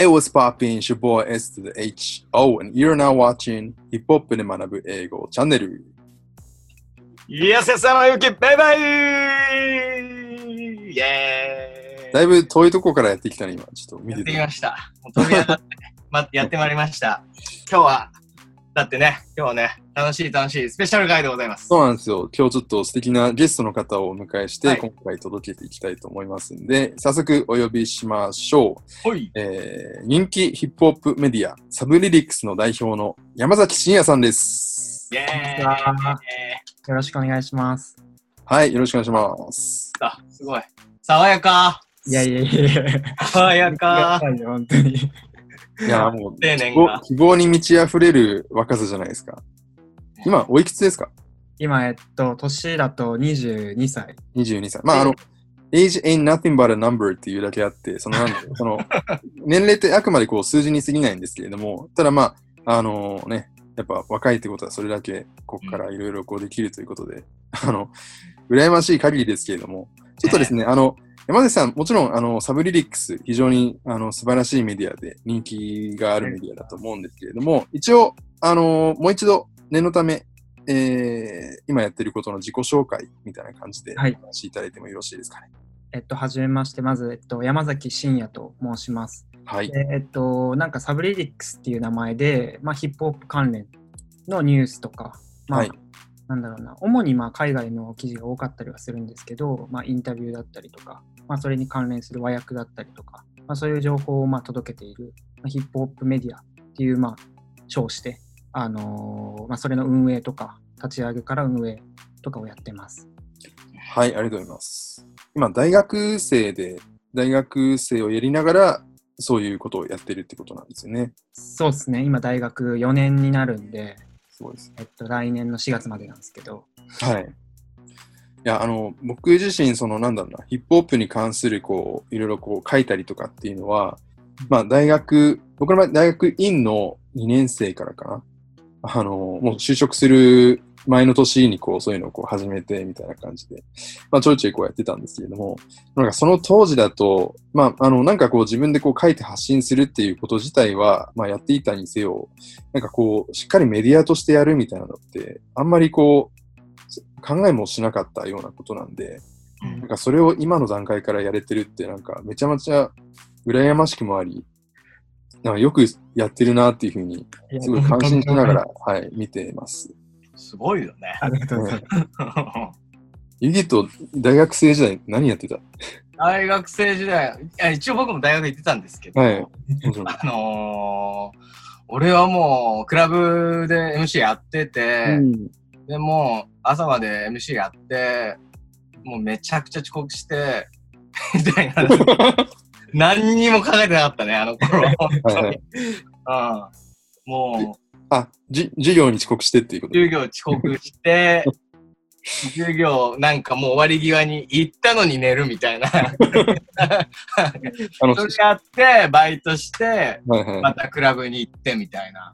Hey, what's poppin'? Your boy S to the H. O, and you're now watching ヒップホップで学ぶ英語チャンネル。イエスエス山ゆきバイバイイエーイだいぶ遠いとこからやってきたね、今。ちょっと見やっててて。きました。もう飛び上がって、ま、やってまいりました。今日は、だってね、今日はね、楽しい楽しいスペシャル回でございます。そうなんですよ。今日ちょっと素敵なゲストの方をお迎えして、はい今回届けていきたいと思いますんで、早速お呼びしましょう。ほい。えー人気ヒップホップメディア、サブリリックスの代表の山崎真也さんです。イエーイよろしくお願いします。はい、よろしくお願いします。あ、すごい。爽やかいやいやいやいや。爽やか本当に。いや、もう希望が。希望に満ち溢れる若さじゃないですか。今、おいくつですか？今、えっと、年だと22歳。?22 歳。まあ、あの、age ain't nothing but a number っていうだけあって、その、その、年齢ってあくまでこう数字に過ぎないんですけれども、ただまあ、あのね、やっぱ若いってことはそれだけここからいろいろこうできるということで、あの、羨ましい限りですけれども、ちょっとですね、あの、山崎さん、もちろん、あの、サブリリックス、非常に、あの、素晴らしいメディアで、人気があるメディアだと思うんですけれども、一応、あの、もう一度、念のため、えー、今やってることの自己紹介みたいな感じで、はいお話しいただいてもよろしいですかね。えっと、はじめまして、まず、えっと、山崎真也と申します。はい。でえっと、なんかサブリリックスっていう名前で、まあ、ヒップホップ関連のニュースとか、まあ、はいなんだろうな、主にまあ海外の記事が多かったりはするんですけど、まあ、インタビューだったりとか、まあ、それに関連する和訳だったりとか、まあ、そういう情報をまあ届けている、まあ、ヒップホップメディアっていう、まあ、称して、あのーまあ、それの運営とか、立ち上げから運営とかをやってます。はい、ありがとうございます。今、大学生で、大学生をやりながら、そういうことをやってるってことなんですよね。そうですね、今大学4年になるんで、すごいです。えっと、来年の4月までなんですけど、はい。いや、あの、僕自身、その、なんだろうな、ヒップホップに関する、こう、いろいろこう、書いたりとかっていうのは、まあ、大学、僕の場合、大学院の2年生からかな。あの、もう就職する前の年に、こう、そういうのをこう始めて、みたいな感じで、まあ、ちょいちょいこうやってたんですけれども、なんかその当時だと、まあ、あの、なんかこう、自分でこう書いて発信するっていうこと自体は、まあ、やっていたにせよ、なんかこう、しっかりメディアとしてやるみたいなのって、あんまりこう、考えもしなかったようなことなんで、なんかそれを今の段階からやれてるって、なんかめちゃめちゃ羨ましくもあり、なんかよくやってるなっていうふうに、すごい感心しながら、はい、見てます。すごいよね。ありがとうございます。ゆぎと大学生時代何やってた？大学生時代、いや一応僕も大学行ってたんですけど、はいあのー、俺はもうクラブで MC やってて、でもう朝まで MC やって、もうめちゃくちゃ遅刻して、みたいな。何にも考えてなかったね、あの頃。本当に。はいはいうん。もう、あ、じ授業に遅刻してっていうこと？授業遅刻して、授業なんかもう終わり際に行ったのに寝るみたいな。それやって、バイトして、またクラブに行ってみたいな。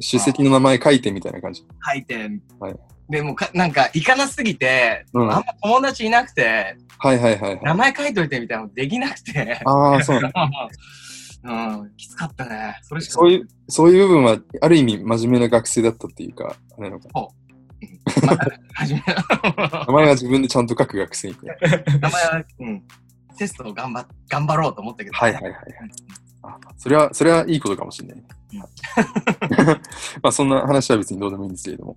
出席の名前書いてみたいな感じ。書いて、はいでもか、なんか行かなすぎて、うんあんま友達いなくて、はいはいはいはい。名前書いといてみたいなのできなくて。ああ、そうなんだ。うん、きつかったね。それしかそういう、そういう部分は、ある意味真面目な学生だったっていうか、あれなのかな。名前は自分でちゃんと書く学生みたいな。名前は、うん、テストを頑張頑張ろうと思ったけど。はいはいはいはい。あそれは、それはいいことかもしれない。う んまあそんな話は別にどうでもいいんですけれども。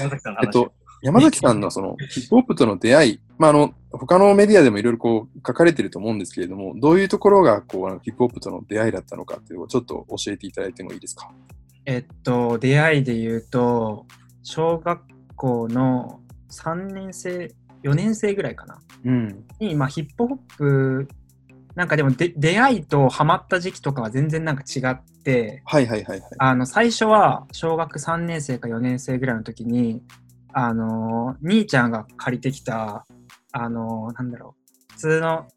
山崎さんの話。えっと、山崎さんのそのヒップホップとの出会い、まああの、他のメディアでもいろいろこう書かれてると思うんですけれども、どういうところがこうあのヒップホップとの出会いだったのかっていうのをちょっと教えていただいてもいいですか？えっと、出会いで言うと、小学校の3年生、4年生ぐらいかな。うん。に、まあ、ヒップホップ、なんかでもで出会いとハマった時期とかは全然なんか違って、はいはいはいはい。あの、最初は小学3年生か4年生ぐらいの時に、あの、兄ちゃんが借りてきた、あの、なんだろう、普通の、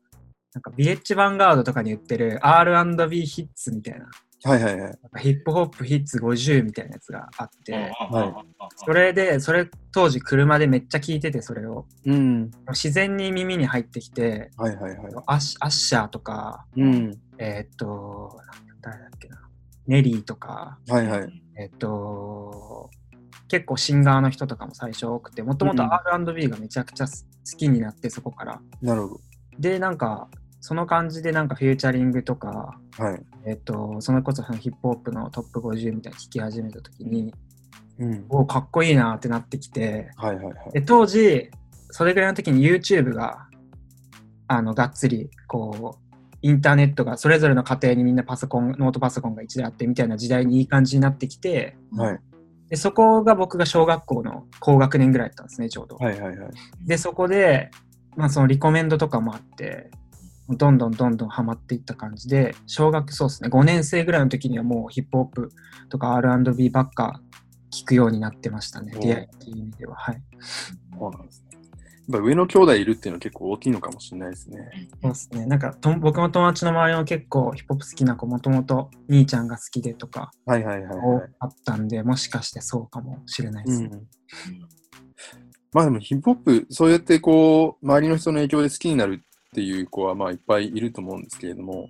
なんかビレッジヴァンガードとかに売ってる R&B ヒッツみたいな、はいはいはい。ヒップホップヒッツ50みたいなやつがあって、はそれで、それ当時車でめっちゃ聞いてて、それを。うん。自然に耳に入ってきて、はいはいはい。アッシアッシャーとか、うん。えーっと、誰だっけな、ネリーとか、はいはい。えーっと、結構シンガーの人とかも最初多くて、もともとうん R&B がめちゃくちゃ好きになって、そこから。なるほで、なんか、その感じでなんかフューチャリングとか、ど。はい。えっと、それこそそのヒップホップのトップ50みたいに聞き始めた時に、うん。おかっこいいなってなってきて、はいはいはい。で当時、それぐらいの時に YouTube が、あの、がっつり、こう、インターネットがそれぞれの家庭にみんなパソコン、ノートパソコンが一台あってみたいな時代にいい感じになってきて、はい。でそこが僕が小学校の高学年ぐらいだったんですね、ちょうど。はいはいはい。で、そこで、まあそのリコメンドとかもあって、どんどんどんどんハマっていった感じで、小学そうですね、5年生ぐらいの時にはもうヒップホップとか R&B ばっか聞くようになってましたね、お出会いっていう意味では。はい。そうなんですね。やっぱ上の兄弟いるっていうのは結構大きいのかもしれないですね。そうですね。なんかと、僕の友達の周りの結構ヒップホップ好きな子、もともと兄ちゃんが好きでとかはいはいはい多はい。かったんで、もしかしてそうかもしれないですね。うん。まあでもヒップホップ、そうやってこう、周りの人の影響で好きになるっていう子はまあいっぱいいると思うんですけれども、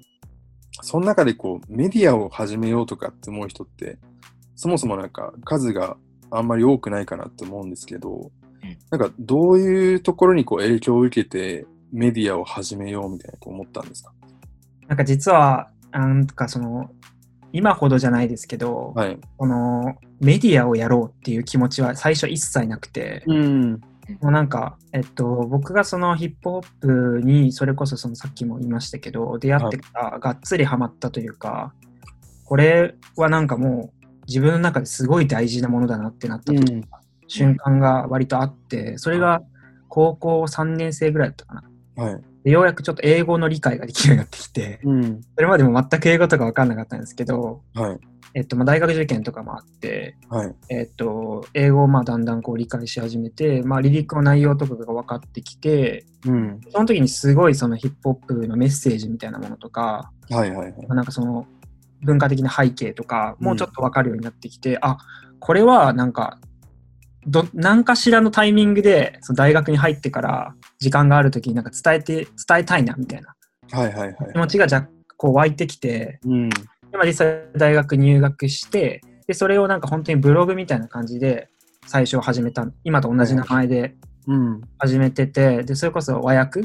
その中でこう、メディアを始めようとかって思う人って、そもそもなんか数があんまり多くないかなって思うんですけど、なんかどういうところにこう影響を受けてメディアを始めようみたいなこう思ったんですか？なんか実は、なんかその、今ほどじゃないですけど、はい。このメディアをやろうっていう気持ちは最初一切なくて、うん。もうなんか、えっと、僕がそのヒップホップにそれこそそのさっきも言いましたけど出会ってからがっつりハマったというか、これはなんかもう自分の中ですごい大事なものだなってなった時、瞬間が割とあってそれが高校3年生ぐらいだったかな。はい。でようやくちょっと英語の理解ができるようになってきて、うん。それまでも全く英語とか分かんなかったんですけど、はい。えっとまあ、大学受験とかもあって、はい。えっと、英語をまあだんだんこう理解し始めて、まあ、リリックの内容とかが分かってきて、うん。その時にすごいそのヒップホップのメッセージみたいなものとか、はいはいはい。まあなんかその文化的な背景とか、もうちょっと分かるようになってきて、あこれはなんか、ど何かしらのタイミングでその大学に入ってから時間がある時になんか伝えて伝えたいなみたいなはいはいはい気。持ちがじゃこう湧いてきて、うん。今実際大学入学してでそれをなんか本当にブログみたいな感じで最初始めた今と同じ名前でうん。始めててでそれこそ和訳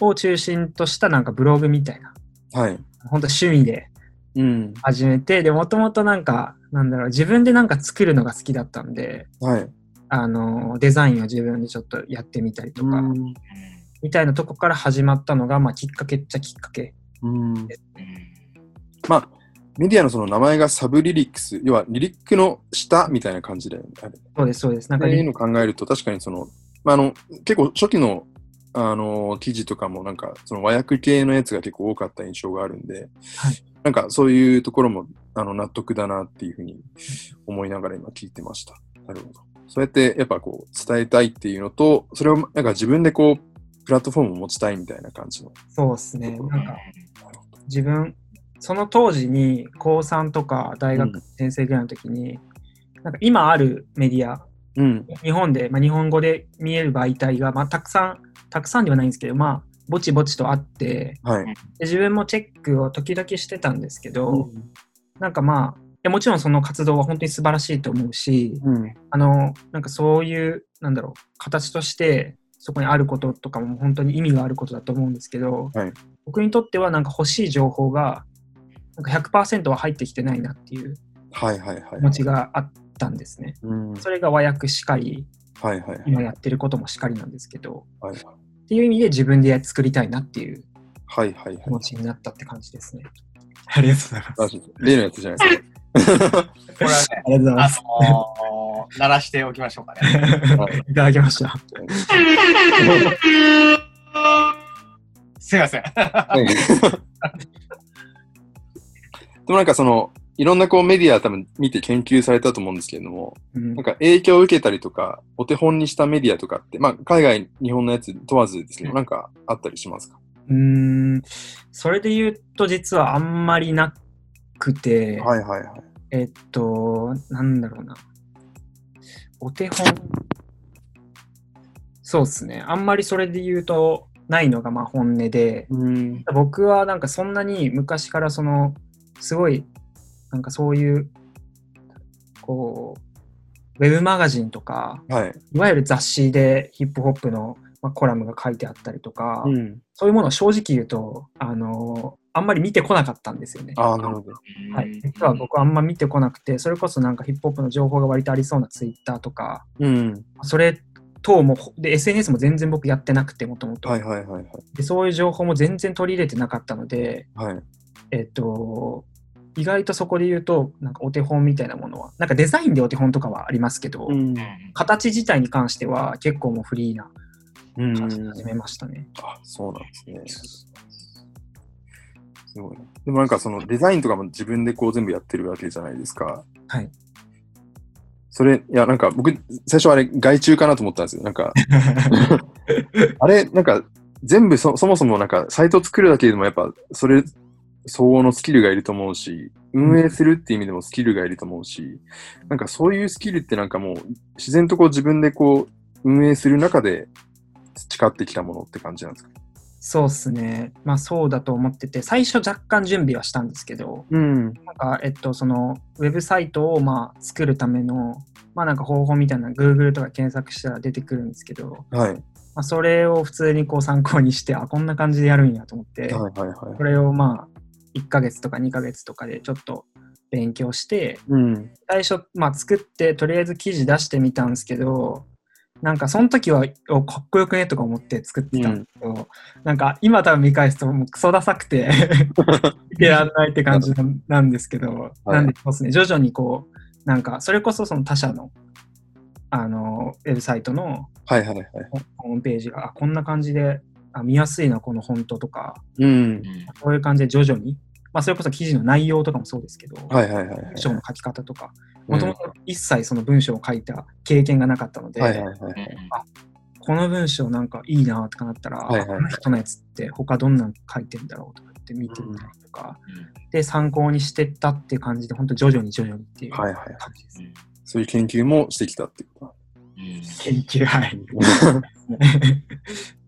を中心としたなんかブログみたいなはい。本当趣味でうん。始めてでもともとなんかなんだろう自分でなんか作るのが好きだったんではい。あのデザインを自分でちょっとやってみたりとか、うん。みたいなとこから始まったのが、まあ、きっかけっちゃきっかけうん。まあ、メディアのその名前がサブリリックス、要はリリックの下みたいな感じだよね。あれそうですそうですなんかそういうのを考えると、確かにその、まあ、あの、結構初期の、あの、記事とかもなんか、その和訳系のやつが結構多かった印象があるんで、はいなんかそういうところも、あの、納得だなっていうふうに思いながら今聞いてました。なるほど。そうやってやっぱこう、伝えたいっていうのと、それをなんか自分でこう、プラットフォームを持ちたいみたいな感じの。そうですねなんか自分その当時に高3とか大学うん先生ぐらいの時に、なんか今あるメディアうん。日本で、まあ、日本語で見える媒体が、まあ、たくさんたくさんではないんですけどまあぼちぼちとあってはい。で自分もチェックを時々してたんですけど、なんかまあいやもちろんその活動は本当に素晴らしいと思うしうん。あのなんかそういうなんだろう形としてそこにあることとかも本当に意味があることだと思うんですけど、はい僕にとってはなんか欲しい情報がなんか100%は入ってきてないなっていうはいはいはい。気持ちがあったんですね。うん。それが和訳しかりはいはいはい。今やってることもしかりなんですけどはいっていう意味で自分で作りたいなっていうはいはいはい気持ちになったって感じですね。ありがとうございます。例のやつじゃないですか。これはね、ありがとうございまあす。のー、鳴らしておきましょうかね。いただきました。すいません。はいでもなんかその、いろんなこうメディア多分見て研究されたと思うんですけれども、うんなんか影響を受けたりとか、お手本にしたメディアとかって、まあ海外、日本のやつ問わずですけど、なんかあったりしますか？うーん、それで言うと実はあんまりなくて、はいはいはい。えっと、なんだろうな。お手本。そうですね。あんまりそれで言うとないのがまあ本音で、うん。僕はなんかそんなに昔からそのすごいなんかそういうこうウェブマガジンとかはい。いわゆる雑誌でヒップホップの、まあ、コラムが書いてあったりとか、うん。そういうものを正直言うとあのあんまり見てこなかったんですよね。ああ、なるほど。はい、実は僕はあんま見てこなくて、それこそなんかヒップホップの情報が割とありそうなツイッターとか、うん。それ等も、で、SNS も全然僕やってなくて、もともとはいはいはいはい。で。そういう情報も全然取り入れてなかったので、はい。えっと、意外とそこで言うと、なんかお手本みたいなものは、なんかデザインでお手本とかはありますけど、ん。形自体に関しては結構もうフリーなうん。感じで始めましたね。あ、そうなんですね。すごいな。でもなんかそのデザインとかも自分でこう全部やってるわけじゃないですか。はい。それ、いや、なんか僕、最初あれ外注かなと思ったんですよ。なんか、あれ、なんか全部そそもそもなんかサイト作るだけでもやっぱそれ相応のスキルがいると思うし、運営するっていう意味でもスキルがいると思うし、なんかそういうスキルってなんかもう自然とこう自分でこう運営する中で培ってきたものって感じなんですか？そうっすね。まあそうだと思ってて、最初若干準備はしたんですけど、うん。なんか、えっと、その、ウェブサイトを、まあ、作るための、まあ、なんか方法みたいな、Google とか検索したら出てくるんですけど、はい。まあ、それを普通にこう参考にして、あ、こんな感じでやるんやと思って、はいはいはいこ。れをまあ、1ヶ月とか2ヶ月とかでちょっと勉強して、うん。最初、まあ、作って、とりあえず記事出してみたんですけど、なんかその時はおかっこよくねとか思って作ってたんですけど、なんか今多分見返すともうクソダサくて 見てらんないって感じなんですけど、はいなんでそうですね徐々にこうなんかそれこそその他社のあのウェブサイトのはいはいはい。ホームページがあこんな感じであ見やすいなこのフォントとかうん。そういう感じで徐々に、まあ、それこそ記事の内容とかもそうですけど、はいはいはいはい。文章の書き方とかうんもともと一切その文章を書いた経験がなかったので、はいはいはい。この文章なんかいいなとかなったら、はいはいこの人のやつって他どんなん書いてんだろうとかって見てみたりとか、で参考にしてったっていう感じで本当徐々に徐々にっていうはいはい。感じです、そういう研究もしてきたっていうこ研究はいと。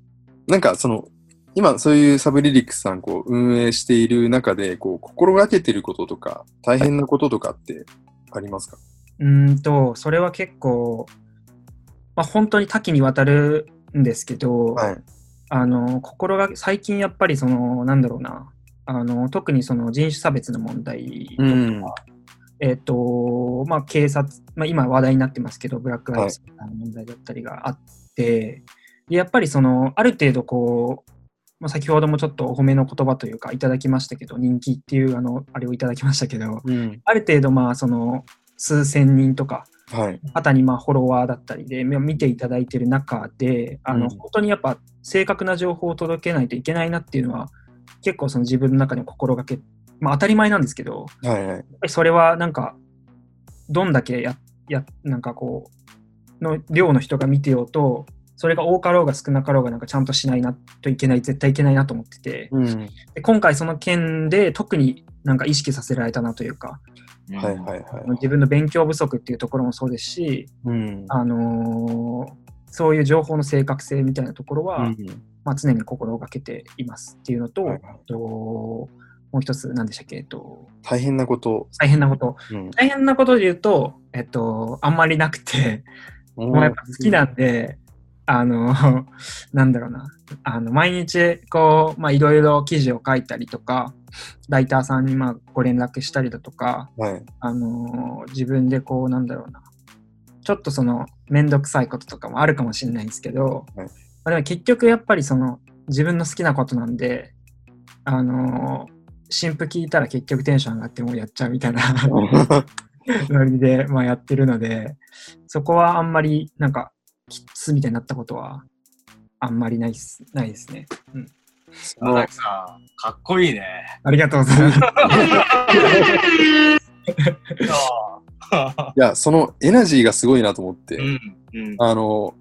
なんかその、今そういうサブリリックスさんこう運営している中で、こう心がけてることとか、大変なこととかってありますか？うーんとそれは結構、まあ、本当に多岐にわたるんですけど、はい。あの心が最近やっぱりそのなんだろうなあの特にその人種差別の問題とか、うんえっ、とまあ警察、まあ、今話題になってますけどブラック・ライブズの問題だったりがあって、でやっぱりそのある程度こう、まあ、先ほどもちょっとお褒めの言葉というかいただきましたけど人気っていうあのあれをいただきましたけどうん。ある程度まあその数千人とかはい。方にまあフォロワーだったりでまあ見ていただいている中であの、うん本当にやっぱ正確な情報を届けないといけないなっていうのは結構その自分の中でも心がけ、まあ、当たり前なんですけどはいはい。やっぱりそれはなんかどんだけややなんかこうの量の人が見てようとそれが多かろうが少なかろうがなんかちゃんとしないなといけない絶対いけないなと思っててうん。で今回その件で特になんか意識させられたなというかはいはいはい。自分の勉強不足っていうところもそうですしうん。あのーそういう情報の正確性みたいなところは、うんまあ、常に心がけていますっていうのと、はいえっともう一つ何でしたっけ、えっと、大変なこと。大変なことうん。大変なことで言うと、えっと、あんまりなくて、もうやっぱ好きなんで、あの、なんだろうな、あの、毎日、こう、まあ、いろいろ記事を書いたりとか、ライターさんに、まあ、ご連絡したりだとか、はい。あの、自分でこう、なんだろうな、ちょっとその、めんどくさいこととかもあるかもしれないんですけど、はい。まあ、でも結局やっぱりその、自分の好きなことなんで、あの、新譜聞いたら結局テンション上がってもうやっちゃうみたいな ノリで、まあ、やってるので、そこはあんまりなんか、きつみたいになったことは、あんまりないっすないですね。うん。荒木さん、かっこいいね。ありがとうございます。いや、そのエナジーがすごいなと思って、うん。うん。あの、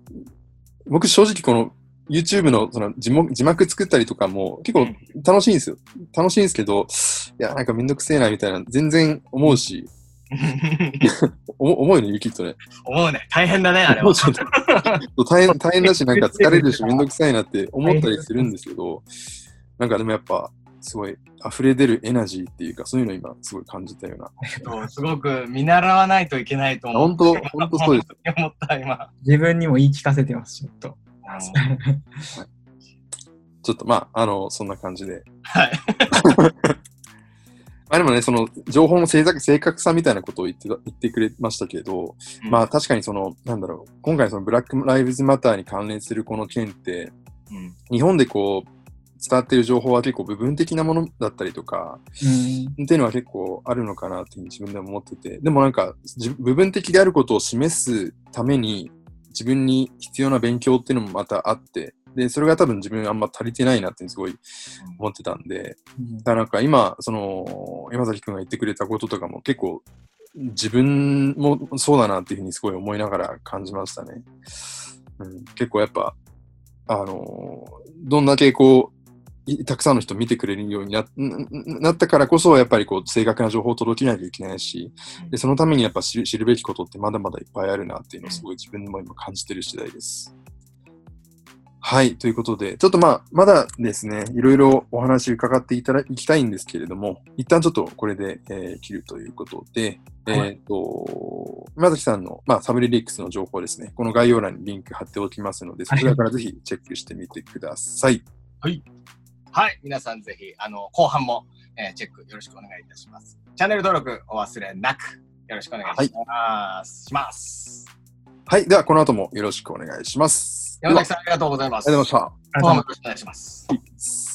僕正直この YouTube のその字幕字幕作ったりとかも結構楽しいんですよ。楽しいんですけど、いや、なんかめんどくせえなみたいな全然思うし、お重いの、ユキットね。思うね。大変だね、あれは。ちょっと大変、大変だし、なんか疲れるし、めんどくさいなって思ったりするんですけど、なんかでもやっぱ、すごい溢れ出るエナジーっていうか、そういうの今すごい感じたような。そうすごく見習わないといけないと思う。本当、本当そうです。思った、今。自分にも言い聞かせてます、ちょっと。ちょっとまあ、あの、そんな感じで。はい。まあでもね、その情報の正確正確さみたいなことを言ってた言ってくれましたけど、まあ確かにその、なんだろう、今回そのブラック・ライブズ・マターに関連するこの件って、うん。日本でこう、伝わっている情報は結構部分的なものだったりとか、うん。っていうのは結構あるのかなっていうふうに自分でも思ってて、でもなんかじ部分的であることを示すために自分に必要な勉強っていうのもまたあって、で、それが多分自分あんま足りてないなってすごい思ってたんで、うん。だからなんか今、その、山崎くんが言ってくれたこととかも結構自分もそうだなっていうふうにすごい思いながら感じましたね。うん、結構やっぱ、あのどんだけこう、いたくさんの人見てくれるようになななったからこそ、やっぱりこう正確な情報を届けなきゃいけないし、でそのためにやっぱ知るべきことってまだまだいっぱいあるなっていうのをすごい自分でも今感じてる次第です。はい、ということで、ちょっとまあ、まだですね、いろいろお話伺っていただきたいんですけれども、一旦ちょっとこれで、えー切るということで、はいえっ、と、山崎さんの、まあ、サブリリックスの情報ですね、この概要欄にリンク貼っておきますので、そちらからぜひチェックしてみてください。はい、皆さんぜひ、あの、後半も、えーチェックよろしくお願いいたします。チャンネル登録お忘れなく、よろしくお願いします。します。はい、ではこの後もよろしくお願いします。山崎さん、ありがとうございます。ありがとうございました。お願いします。はい